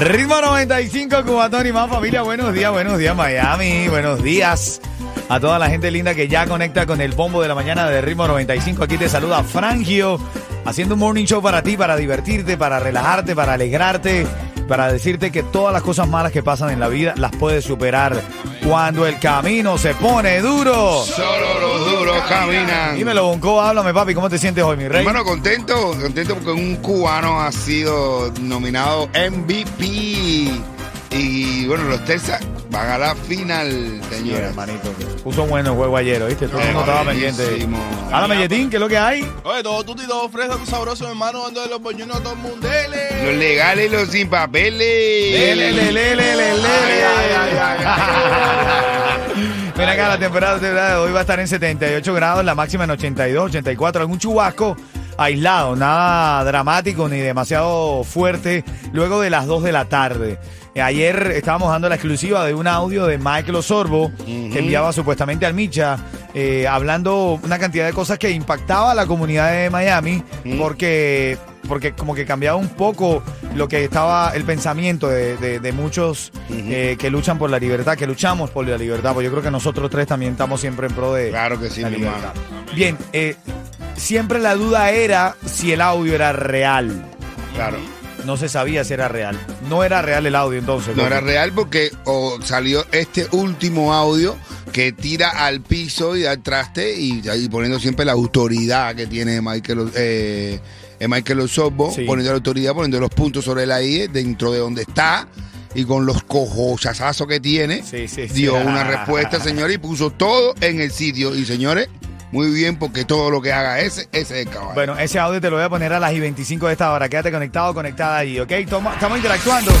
Ritmo 95, Cubatón y más familia. Buenos días, buenos días, Miami. Buenos días a toda la gente linda que ya conecta con el bombo de la mañana de Ritmo 95. Aquí te saluda Frangio, haciendo un morning show para ti, para divertirte, para relajarte, para alegrarte, para decirte que todas las cosas malas que pasan en la vida las puedes superar cuando el camino se pone duro. Solo los duros caminan. Dímelo, Bonco, háblame, papi, ¿cómo te sientes hoy, mi rey? Hermano, contento, contento porque un cubano ha sido nominado MVP. Y bueno, los Texas van a la final, Sí, señores. hermanito. Puso bueno el juego ayer, ¿viste? Todo el mundo estaba pendiente. Háblame, Yetín, ¿qué es lo que hay? Oye, todo tuti, todo fresa, todo sabroso, hermano, ando de los boñunos a todo el mundo. Los legales y los sin papeles. Lele, lele, lele, lele. Ay, ay, ay, Mira acá, la temperatura de hoy va a estar en 78 grados, la máxima en 82, 84. Algún chubasco aislado, nada dramático ni demasiado fuerte, luego de las 2 de la tarde. Eh, Ayer estábamos dando la exclusiva de un audio de Michael Osorbo, que enviaba supuestamente al Micha, eh, hablando una cantidad de cosas que impactaba a la comunidad de Miami, porque porque como que cambiaba un poco lo que estaba el pensamiento de, de- de muchos eh, que luchan por la libertad, que luchamos por la libertad, pues yo creo que nosotros tres también estamos siempre en pro de Claro que sí, la libertad. Bien, eh, siempre la duda era si el audio era real. Claro. No se sabía si era real. No era real el audio entonces. No era real porque salió este último audio que tira al piso y al traste y ahí poniendo siempre la autoridad que tiene Michael, eh, eh, Michael Osorbo, Sí. poniendo la autoridad, poniendo los puntos sobre la I dentro de donde está y con los cojochazazos que tiene, Sí, sí, sí. dio una respuesta, señores, y puso todo en el sitio. Y señores, muy bien porque todo lo que haga ese, ese es el caballo. Bueno, ese audio te lo voy a poner a las y 25 de esta hora. Quédate conectado, conectada ahí, ¿ok? Toma- estamos interactuando.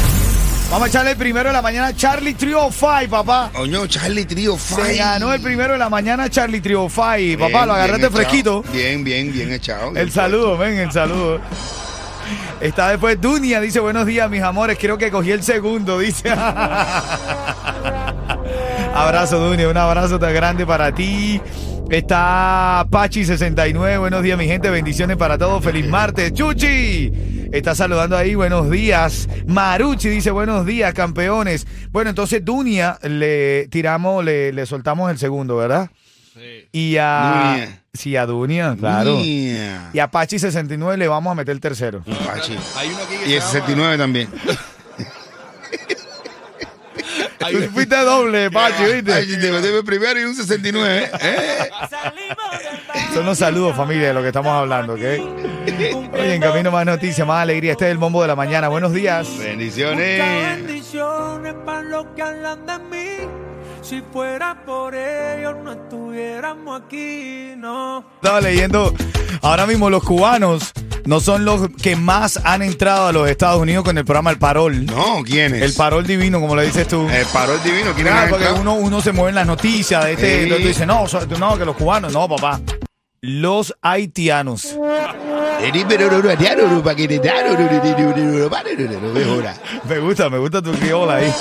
Vamos a echarle el primero de la mañana Charlie Trio 5, papá. Oño, Charlie Trio Se Five. ganó el primero de la mañana Charlie Trio 5. Papá, Bien, lo bien agarraste echado. fresquito. Bien, bien, bien echado. El saludo, ven, el saludo. Está después Dunia, dice buenos días, mis amores. Creo que cogí el segundo, dice. abrazo, Dunia, un abrazo tan grande para ti. Está Pachi69, buenos días, mi gente, bendiciones para todos. Feliz martes, Chuchi. Está saludando ahí, buenos días. Maruchi dice buenos días, campeones. Bueno, entonces Dunia le tiramos, le, le soltamos el segundo, ¿verdad? Sí. Y a. Dunia. Sí, a Dunia, claro. Mía. Y a Pachi 69 le vamos a meter el tercero. Pachi. Hay uno aquí que Y el se llama- 69 también. Tú fuiste doble, Pachi, Ay, ¿viste? te metí el primero y un 69. ¿eh? Son los saludos, familia, de lo que estamos hablando, ¿ok? Oye, en camino más noticias, más alegría. Este es el bombo de la mañana. Buenos días. Bendiciones. bendiciones para los que hablan de mí. Si fuera por ellos, no estuviéramos aquí, no. Estaba leyendo, ahora mismo los cubanos no son los que más han entrado a los Estados Unidos con el programa El Parol. No, ¿quién es? El Parol divino, como le dices tú. El parol divino. ¿Quién Claro, porque uno, uno se mueve en las noticias de este, Sí. tú dices, no, so- no, que los cubanos, no, papá. Los haitianos. Me gusta, me gusta tu criola ahí.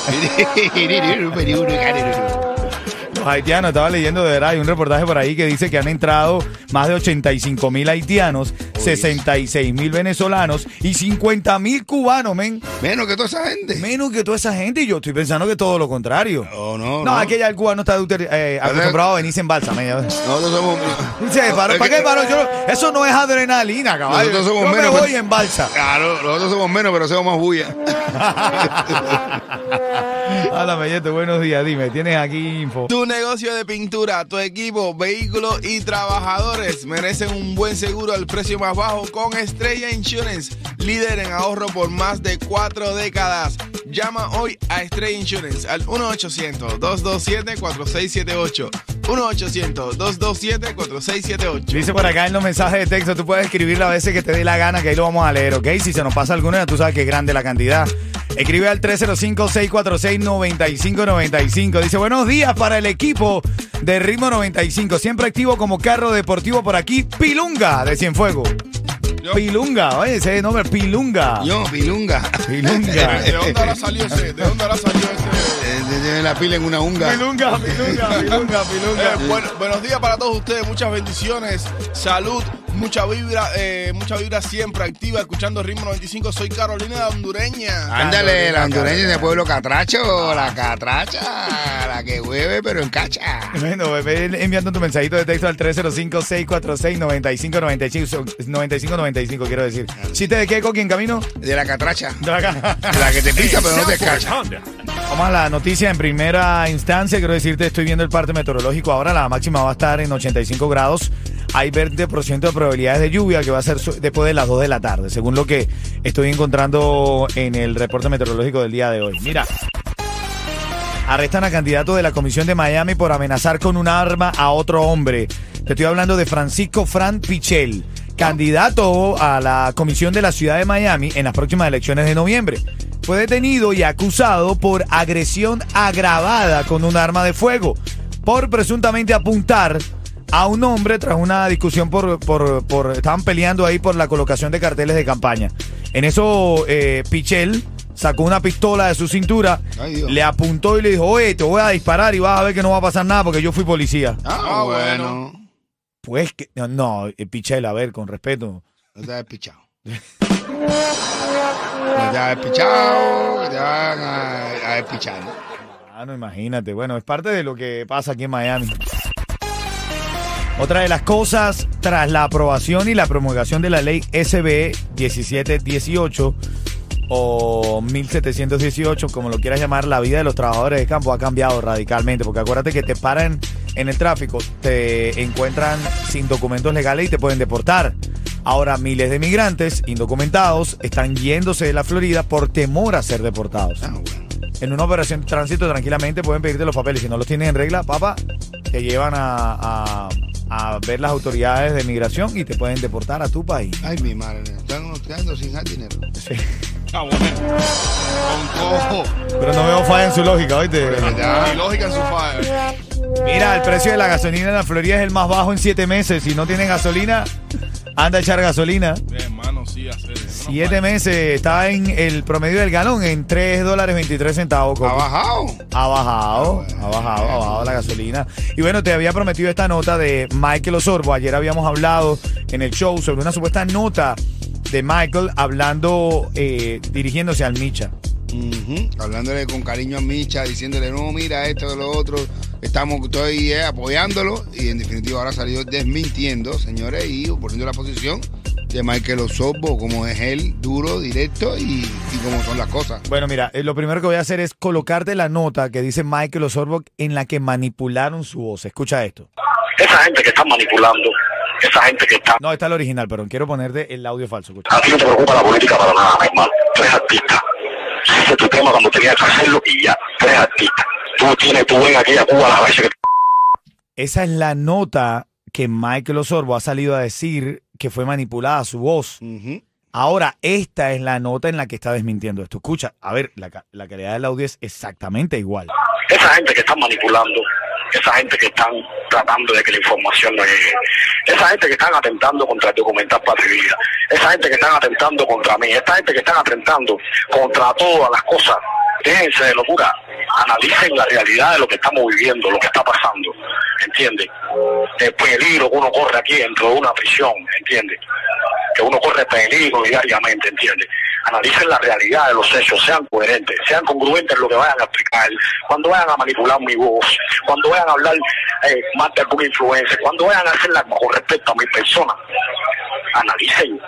Haitianos, estaba leyendo de verdad, hay un reportaje por ahí que dice que han entrado más de 85 mil haitianos, 66 mil venezolanos y 50 mil cubanos, men. Menos que toda esa gente. Menos que toda esa gente y yo estoy pensando que todo lo contrario. No, no, No, no. aquí ya el cubano está eh, acostumbrado a venirse en balsa. Nosotros somos. Dice, ¿para, Es ¿para que- qué, paro? Yo eso no es adrenalina, caballo. Nosotros somos Yo me menos, voy pero- en balsa. Claro, nosotros somos menos, pero somos más bulla. Háblame, Yeto, buenos días. Dime, ¿tienes aquí info? Tu negocio de pintura, tu equipo, vehículos y trabajadores merecen un buen seguro al precio más bajo con Estrella Insurance, líder en ahorro por más de cuatro décadas. Llama hoy a Estrella Insurance al 1-800-227-4678. 1-800-227-4678. Dice por acá en los mensajes de texto, tú puedes escribir las veces que te dé la gana, que ahí lo vamos a leer, ¿ok? Si se nos pasa alguno, ya tú sabes que es grande la cantidad. Escribe al 305-646-9595. Dice, buenos días para el equipo de Ritmo 95. Siempre activo como carro deportivo por aquí. Pilunga de Cienfuegos. Yo. Pilunga, oye, ese nombre, Pilunga. Yo, Pilunga. Pilunga. ¿De dónde ahora salió ese? ¿De dónde ahora salió ese? Eh, Tiene la pila en una unga. Pilunga, Pilunga, Pilunga, Eh, Pilunga. bueno, buenos días para todos ustedes, muchas bendiciones, salud, mucha vibra, eh, mucha vibra siempre activa, escuchando Ritmo 95. Soy Carolina la Hondureña. Ándale, la hondureña de pueblo catracho, la catracha, la que hueve pero en cacha. Bueno, ve enviando tu mensajito de texto al 305-646-9595. 9595, quiero decir. ¿Chiste de qué, Coqui, en camino? De la catracha. De acá. La que te pica pero no te cacha. Vamos a la noticia en primera instancia. Quiero decirte, estoy viendo el parte meteorológico ahora. La máxima va a estar en 85 grados. Hay 20% de probabilidades de lluvia que va a ser después de las 2 de la tarde, según lo que estoy encontrando en el reporte meteorológico del día de hoy. Mira. Arrestan a candidato de la Comisión de Miami por amenazar con un arma a otro hombre. Te estoy hablando de Francisco Fran Pichel, candidato a la Comisión de la Ciudad de Miami en las próximas elecciones de noviembre. Fue detenido y acusado por agresión agravada con un arma de fuego, por presuntamente apuntar a un hombre tras una discusión por, por, por- estaban peleando ahí por la colocación de carteles de campaña. En eso, eh, Pichel sacó una pistola de su cintura, Ay, le apuntó y le dijo, oye, te voy a disparar y vas a ver que no va a pasar nada porque yo fui policía. Ah, Ah, bueno. Pues que, no, no, eh, Pichel, a ver, con respeto. No te has pichado. No te has pichado, que te van a. Ah, no, imagínate. Bueno, es parte de lo que pasa aquí en Miami. Otra de las cosas, tras la aprobación y la promulgación de la ley SB 1718 o 1718, como lo quieras llamar, la vida de los trabajadores de campo ha cambiado radicalmente. Porque acuérdate que te paran en el tráfico, te encuentran sin documentos legales y te pueden deportar. Ahora miles de migrantes indocumentados están yéndose de la Florida por temor a ser deportados. Ah, bueno. En una operación de tránsito tranquilamente pueden pedirte los papeles. Si no los tienes en regla, papá, te llevan a, a- a ver las autoridades de migración y te pueden deportar a tu país. Ay, mi madre, están quedando sin dar dinero. Ah, bueno. Con cojo. Pero no veo falla en su lógica, ¿oíste? Y lógica en su fire. Mira, el precio de la gasolina en la Florida es el más bajo en siete meses. Si no tienes gasolina, anda a echar gasolina. Eh, hermano, sí, hacer Siete meses está en el promedio del galón en 3 dólares 23 centavos. ¿Ha Coco. bajado? Ha bajado, ha bajado, ha bajado la gasolina. Y bueno, te había prometido esta nota de Michael Osorbo. Ayer habíamos hablado en el show sobre una supuesta nota de Michael hablando, eh, dirigiéndose al Micha. Ujú. Hablándole con cariño a Micha, diciéndole, no, mira esto, lo otro. Estamos, estoy eh, apoyándolo. Y en definitiva ahora salió desmintiendo, señores, y poniendo la posición de Michael Osorbo, como es él, duro, directo y, y como son las cosas. Bueno, mira, eh, lo primero que voy a hacer es colocarte la nota que dice Michael Osorbo en la que manipularon su voz. Escucha esto. esa gente que está manipulando, esa gente que está... No, está el original, pero quiero ponerte el audio falso. Escucha. A ti no te preocupa la política para nada, mi hermano. Tú eres artista. Ese es tu tema cuando tenías que hacerlo y ya. Tú eres artista. Tú tienes, tú ven aquí a Cuba las veces que Esa es la nota que Michael Osorbo ha salido a decir que fue manipulada su voz. Ahora, esta es la nota en la que está desmintiendo esto. Escucha, a ver, la, ca- la calidad del audio es exactamente igual. esa gente que está manipulando, esa gente que están tratando de que la información no llegue, esa gente que están atentando contra el documental Patria esa gente que están atentando contra mí, esta gente que están atentando contra todas las cosas, déjense de locura, analicen la realidad de lo que estamos viviendo, lo que está pasando, ¿entiendes? El peligro que uno corre aquí dentro de una prisión, ¿entiendes? Que uno corre peligro diariamente, ¿entiendes? Analicen la realidad de los hechos, sean coherentes, sean congruentes en lo que vayan a explicar, cuando vayan a manipular mi voz, cuando vayan a hablar eh, más de alguna influencia, cuando vayan a hacerla con respecto a mi persona, analicen.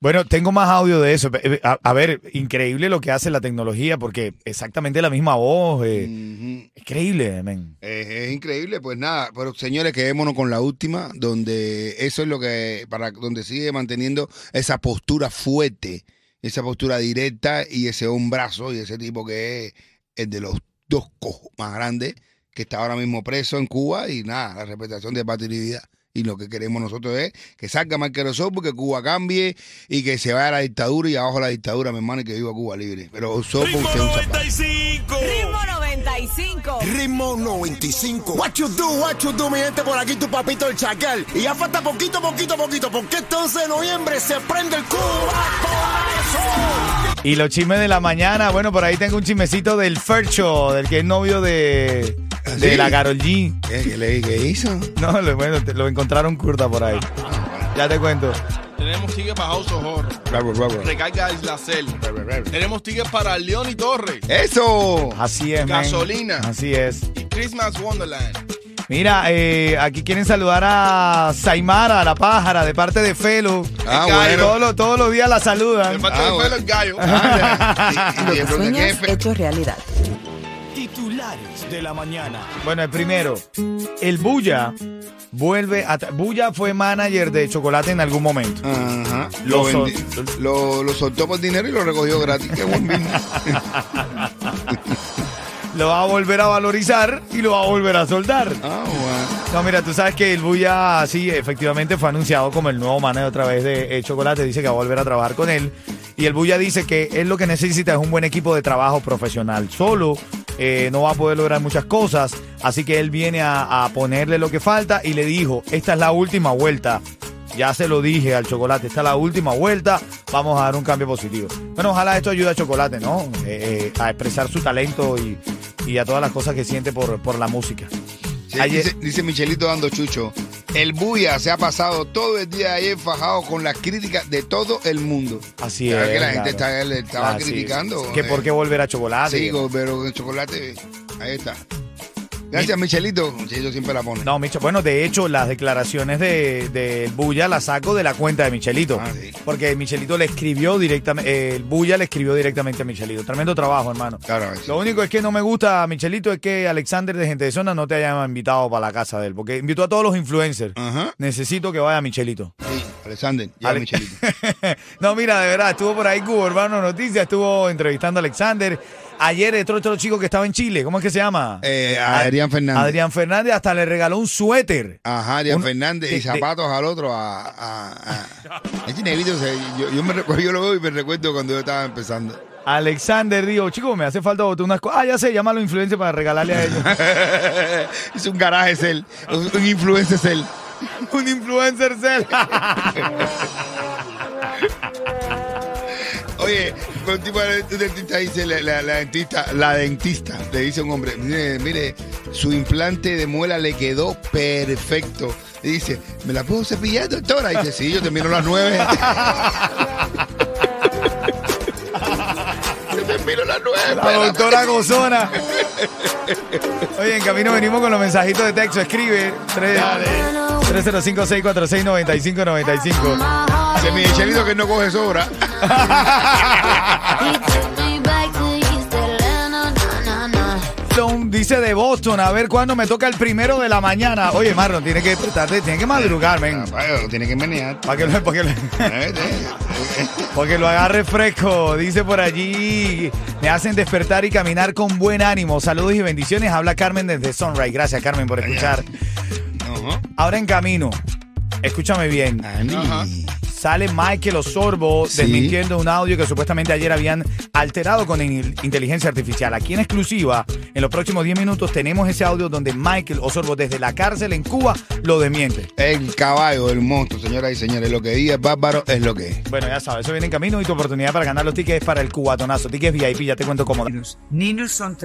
Bueno, tengo más audio de eso. Eh, A, a ver, increíble lo que hace la tecnología, porque exactamente la misma voz. eh, increíble, men. Es, es increíble, pues nada, pero señores, quedémonos con la última, donde eso es lo que, para donde sigue manteniendo esa postura fuerte, esa postura directa y ese hombrazo y ese tipo que es el de los dos cojos más grandes, que está ahora mismo preso en Cuba y nada, la respetación de patria y lo que queremos nosotros es que salga Michael Osorbo, que Cuba cambie y que se vaya a la dictadura y abajo la dictadura, mi hermano, y que viva Cuba libre. Pero Osorbo, Ritmo usted es un zapato. 95. Ritmo 95. Ritmo 95. What you do, what you do, mi gente, por aquí tu papito el chacal. Y ya falta poquito, poquito, poquito, porque este 11 de noviembre se prende el Cuba. Y los chismes de la mañana, bueno, por ahí tengo un chismecito del Fercho, del que es novio de, ¿Ah, de la Carol G. ¿Qué, qué le qué hizo? No, lo, bueno, te- lo encontraron curta por ahí. Ya te cuento. Tenemos tickets para House of Horror. Bravo, bravo. Recarga Isla Cel. Bravo, bravo. Tenemos tickets para León y Torres. ¡Eso! Así es, man. Gasolina. Así es. Y Christmas Wonderland. Mira, eh, aquí quieren saludar a Saimara, la pájara, de parte de Felo. Ah, bueno. Todos los, todos los días la saludan. falta Ah, de bueno. pelo el gallo. Ah, y- y- y que el problema sueñas, es que- hecho realidad. De la mañana. Bueno, el primero, el Bulla vuelve a... Bulla fue manager de Chocolate en algún momento. Ajá. Lo Lo, sol- lo, lo soltó por dinero y lo recogió gratis. Qué buen business. Lo va a volver a valorizar y lo va a volver a soldar. Ah, bueno. No, mira, tú sabes que el Bulla, sí, efectivamente fue anunciado como el nuevo manager otra vez de eh, Chocolate. Dice que va a volver a trabajar con él. Y el Bulla dice que él lo que necesita es un buen equipo de trabajo profesional. Solo eh, no va a poder lograr muchas cosas. Así que él viene a, a ponerle lo que falta y le dijo, esta es la última vuelta. Ya se lo dije al Chocolate, esta es la última vuelta. Vamos a dar un cambio positivo. Bueno, ojalá esto ayude a Chocolate, ¿no? Eh, eh, a expresar su talento y, y a todas las cosas que siente por, por la música. Sí, Ayer- dice, dice Michelito dando chucho. El Buya se ha pasado todo el día ayer fajado con las críticas de todo el mundo. Así Claro es. que la claro. gente está- le estaba Ah, sí. criticando. Que eh. por qué volver a chocolate. Sí, pero chocolate, ahí está. Gracias, Michelito. Michelito siempre la pone. No, Micho, bueno, de hecho, las declaraciones de, de Bulla las saco de la cuenta de Michelito. Ah, sí. Porque Michelito le escribió directamente, eh, el Bulla le escribió directamente a Michelito. Tremendo trabajo, hermano. Claro, sí. Lo único es que no me gusta, Michelito, es que Alexander de Gente de Zona no te haya invitado para la casa de él. Porque invitó a todos los influencers. Ajá. Necesito que vaya Michelito. Sí, Alexander, ya Ale- Michelito. no, mira, de verdad, estuvo por ahí Cubo Urbano Noticias, estuvo entrevistando a Alexander. Ayer otro, otro chico que estaba en Chile, ¿cómo es que se llama? Eh, Adrián Fernández. Adrián Fernández hasta le regaló un suéter. Ajá, Adrián Un- Fernández de- y de- zapatos al otro. A, a, a- Ese negrito, o sea, yo, yo, me yo lo veo y me recuerdo cuando yo estaba empezando. Alexander dijo, chico, me hace falta botar unas cosas. Ah, ya sé, llámalo influencer para regalarle a ellos. es un garaje cel, un influencer cel. un influencer cel. Oye, un tipo de un dentista dice, la, la- la dentista, la dentista, le dice a un hombre, mire, mire, su implante de muela le quedó perfecto. Y dice, ¿me la puedo cepillar, doctora? Y dice, sí, yo termino a las nueve. yo termino a las nueve. La doctora Gozona. Oye, en camino venimos con los mensajitos de texto. Escribe 305-646-9595. Dice mi Michelito que no coge sobra. Dice de Boston, a ver cuándo me toca el primero de la mañana. Oye, Marlon, tiene que despertarte, tiene que madrugar, men. Rapaz, Tiene que menear. Para que, lo- pa' que lo- Eh, eh. Porque lo agarre fresco. Dice por allí, me hacen despertar y caminar con buen ánimo. Saludos y bendiciones. Habla Carmen desde Sunrise. Gracias, Carmen, por escuchar. Ajá. Ahora en camino. Escúchame bien. Ani. Sale Michael Osorbo Sí. desmintiendo un audio que supuestamente ayer habían alterado con in- inteligencia artificial. Aquí en exclusiva, en los próximos 10 minutos, tenemos ese audio donde Michael Osorbo desde la cárcel en Cuba lo desmiente. El caballo, el monstruo, señoras y señores. Lo que diga es bárbaro es lo que es. Bueno, ya sabes, eso viene en camino y tu oportunidad para ganar los tickets para el cubatonazo. Tickets VIP, ya te cuento cómo. Niños son